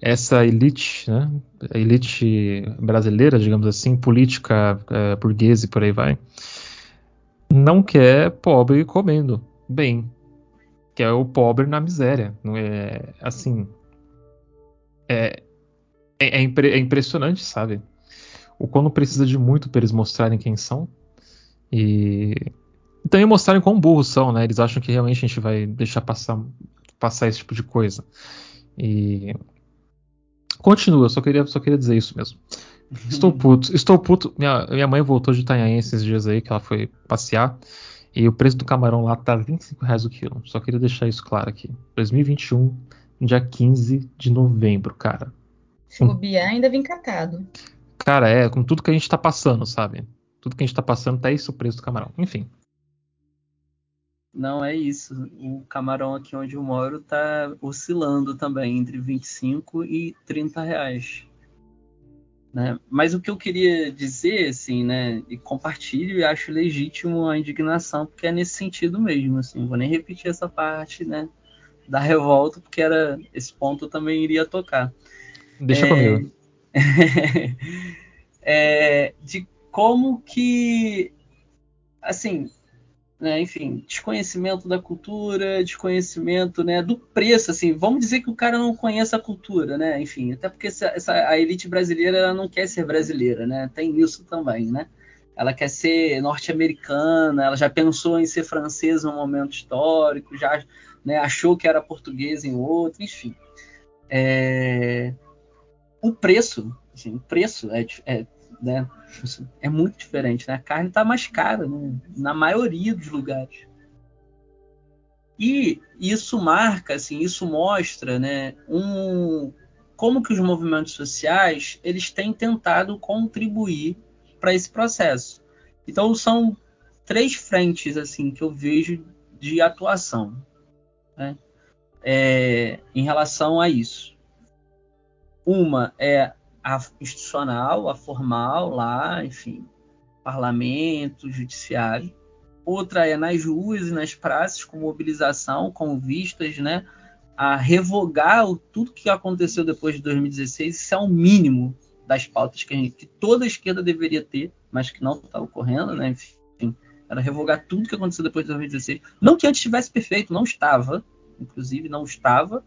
essa elite, né, elite brasileira, digamos assim, política, é, burguesa e por aí vai, não quer pobre comendo bem. Quer o pobre na miséria. Não é assim. É, é, é, impre, é impressionante, sabe? O quando precisa de muito para eles mostrarem quem são. E, e também mostrarem quão burros são, né? Eles acham que realmente a gente vai deixar passar, passar esse tipo de coisa. E. Continua, só queria, só queria dizer isso mesmo. Estou puto, estou puto. Minha, minha mãe voltou de Itanhaém esses dias aí, que ela foi passear. E o preço do camarão lá tá 25 reais o quilo. Só queria deixar isso claro aqui. 2021, dia 15 de novembro, cara. Se bobear, ainda vem catado. Cara, é, com tudo que a gente tá passando, sabe? Tudo que a gente tá passando, tá esse o preço do camarão. Enfim. Não é isso. O camarão aqui onde eu moro tá oscilando também entre 25 e 30 reais. Né? Mas o que eu queria dizer, assim, né, e compartilho e acho legítimo a indignação, porque é nesse sentido mesmo, assim, não vou nem repetir essa parte, né, da revolta, porque era esse ponto eu também iria tocar. Deixa é, comigo. é, de como que, assim, né, enfim, desconhecimento da cultura, desconhecimento né, do preço, assim, vamos dizer que o cara não conhece a cultura, né, enfim, até porque essa, essa, a elite brasileira não quer ser brasileira, né, tem isso também, né, ela quer ser norte-americana, ela já pensou em ser francesa em um momento histórico, já né, achou que era português em outro, enfim. É... O preço, assim, o preço é, é né? É muito diferente, né? A carne está mais cara, né? na maioria dos lugares. E isso marca, assim, isso mostra, né, um como que os movimentos sociais eles têm tentado contribuir para esse processo. Então são três frentes assim que eu vejo de atuação, né? é, em relação a isso. Uma é a institucional, a formal lá, enfim, parlamento, judiciário. Outra é nas ruas e nas praças, com mobilização, com vistas, né, a revogar o, tudo que aconteceu depois de 2016. Isso é o mínimo das pautas que, gente, que toda a esquerda deveria ter, mas que não está ocorrendo, né? Enfim, era revogar tudo que aconteceu depois de 2016. Não que antes estivesse perfeito, não estava, inclusive não estava.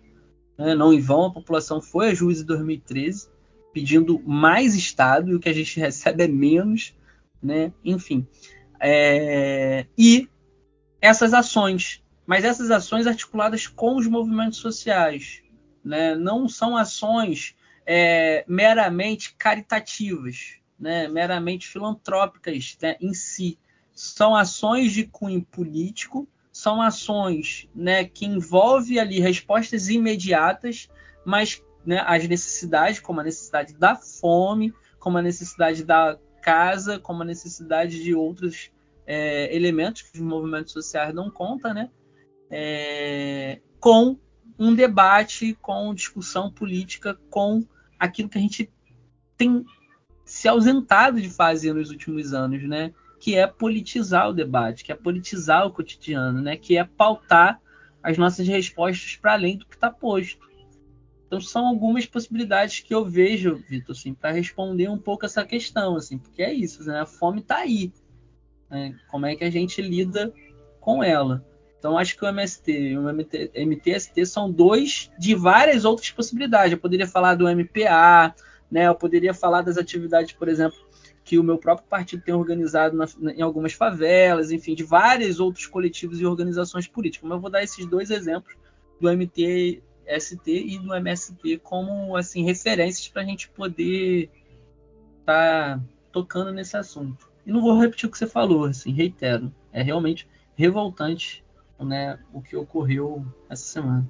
Né? Não em vão, a população foi a juízo em 2013 pedindo mais Estado e o que a gente recebe é menos, né? Enfim. É... E essas ações, mas essas ações articuladas com os movimentos sociais, né? Não são ações é, meramente caritativas, né? Meramente filantrópicas né? em si. São ações de cunho político, são ações né, que envolvem ali respostas imediatas, mas né, as necessidades, como a necessidade da fome, como a necessidade da casa, como a necessidade de outros é, elementos que os movimentos sociais não contam, né, é, com um debate, com discussão política, com aquilo que a gente tem se ausentado de fazer nos últimos anos, né, que é politizar o debate, que é politizar o cotidiano, né, que é pautar as nossas respostas para além do que está posto. Então são algumas possibilidades que eu vejo, Vitor, assim, para responder um pouco essa questão, assim, porque é isso, né? A fome está aí. Né? Como é que a gente lida com ela? Então acho que o MST e o MT, MTST são dois de várias outras possibilidades. Eu poderia falar do MPA, né? Eu poderia falar das atividades, por exemplo, que o meu próprio partido tem organizado na, em algumas favelas, enfim, de vários outros coletivos e organizações políticas. Mas eu vou dar esses dois exemplos do MT ST e do MST como assim referências para a gente poder estar tá tocando nesse assunto. E não vou repetir o que você falou, assim, reitero, é realmente revoltante, né, o que ocorreu essa semana.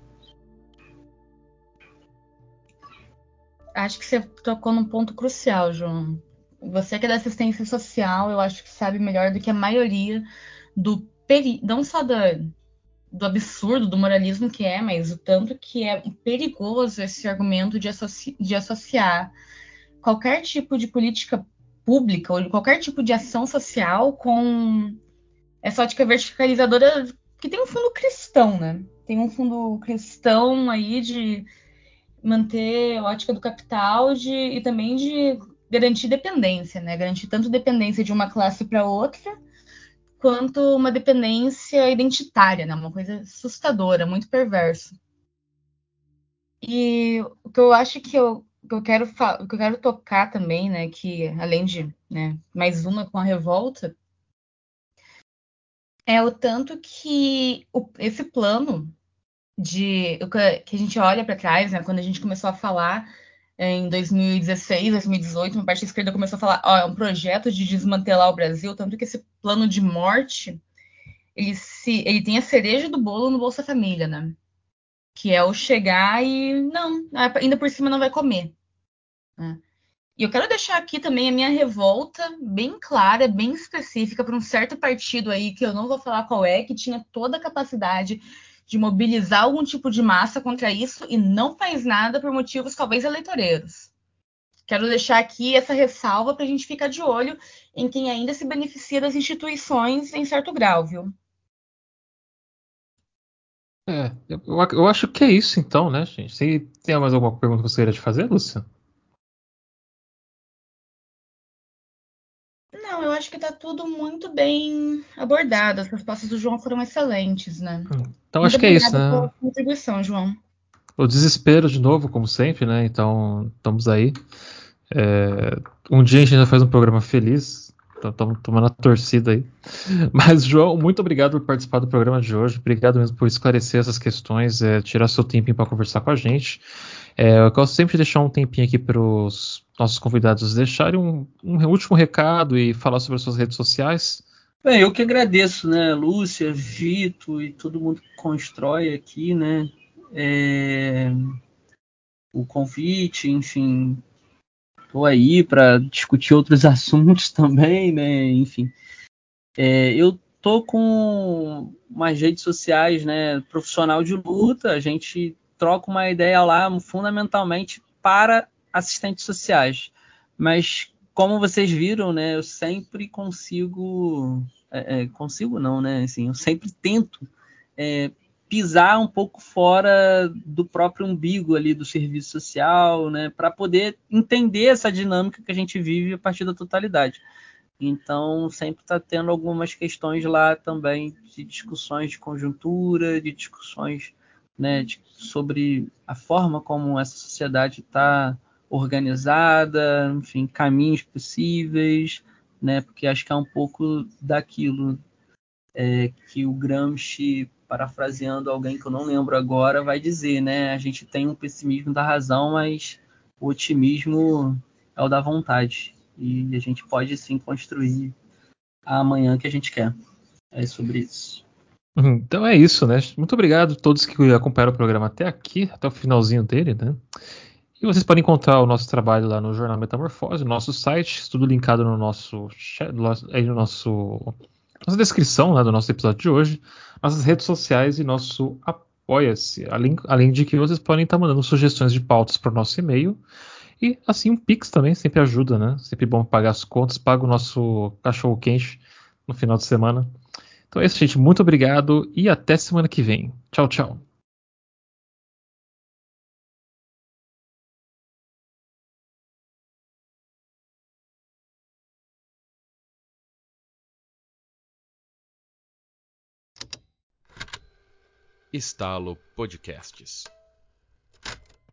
Acho que você tocou num ponto crucial, João. Você que é da assistência social, eu acho que sabe melhor do que a maioria do peri... não só da, do absurdo, do moralismo que é, mas o tanto que é perigoso esse argumento de, associ de associar qualquer tipo de política pública ou qualquer tipo de ação social com essa ótica verticalizadora que tem um fundo cristão, né? Tem um fundo cristão aí de manter a ótica do capital de, e também de garantir dependência, né? Garantir tanto dependência de uma classe para outra, quanto uma dependência identitária, né? Uma coisa assustadora, muito perversa. E o que eu acho que eu, que eu quero que eu quero tocar também, né, que além de, né, mais uma com a revolta, é o tanto que o, esse plano de que a gente olha para trás, né, quando a gente começou a falar em 2016, 2018, uma parte da esquerda começou a falar, ó, é um projeto de desmantelar o Brasil, tanto que esse plano de morte, ele, se, ele tem a cereja do bolo no Bolsa Família, né? Que é o chegar e não, ainda por cima não vai comer. Né? E eu quero deixar aqui também a minha revolta bem clara, bem específica para um certo partido aí, que eu não vou falar qual é, que tinha toda a capacidade de mobilizar algum tipo de massa contra isso e não faz nada por motivos talvez eleitoreiros. Quero deixar aqui essa ressalva para a gente ficar de olho em quem ainda se beneficia das instituições em certo grau, viu? É, eu, eu acho que é isso então, né, gente? Se tem mais alguma pergunta que você queria te fazer, Lúcia? Acho que está tudo muito bem abordado. As respostas do João foram excelentes, né? Então muito acho que é isso, né? Pela contribuição, João. O desespero de novo, como sempre, né? Então, estamos aí. É, um dia a gente ainda faz um programa feliz. Estamos tomando a torcida aí. Mas, João, muito obrigado por participar do programa de hoje. Obrigado mesmo por esclarecer essas questões, é, tirar seu tempinho para conversar com a gente. É, eu gosto sempre de deixar um tempinho aqui para os nossos convidados deixarem um, um, último recado e falar sobre as suas redes sociais. Bem, eu que agradeço, né, Lúcia, Vito e todo mundo que constrói aqui, né, é, o convite, enfim, estou aí para discutir outros assuntos também, né, enfim. É, eu tô com umas redes sociais, né, profissional de luta, a gente troca uma ideia lá fundamentalmente para assistentes sociais. Mas como vocês viram, né, eu sempre consigo, é, é, consigo não, né, assim, eu sempre tento é, pisar um pouco fora do próprio umbigo ali do serviço social, né, para poder entender essa dinâmica que a gente vive a partir da totalidade. Então, sempre está tendo algumas questões lá também de discussões de conjuntura, de discussões né, de, sobre a forma como essa sociedade está organizada, enfim, caminhos possíveis, né, porque acho que é um pouco daquilo é, que o Gramsci, parafraseando alguém que eu não lembro agora, vai dizer, né, a gente tem um pessimismo da razão, mas o otimismo é o da vontade e a gente pode sim construir a amanhã que a gente quer. É sobre isso. Uhum. Então é isso, né? Muito obrigado a todos que acompanharam o programa até aqui, até o finalzinho dele, né? E vocês podem encontrar o nosso trabalho lá no Jornal Metamorfose, no nosso site, tudo linkado no nosso aí no nosso nossa descrição né, do nosso episódio de hoje, nossas redes sociais e nosso Apoia-se. Além, além de que vocês podem estar mandando sugestões de pautas para o nosso e-mail. E assim, um Pix também sempre ajuda, né? Sempre bom pagar as contas, paga o nosso cachorro quente no final de semana. Então é isso, gente. Muito obrigado e até semana que vem. Tchau, tchau. Estalo Podcasts.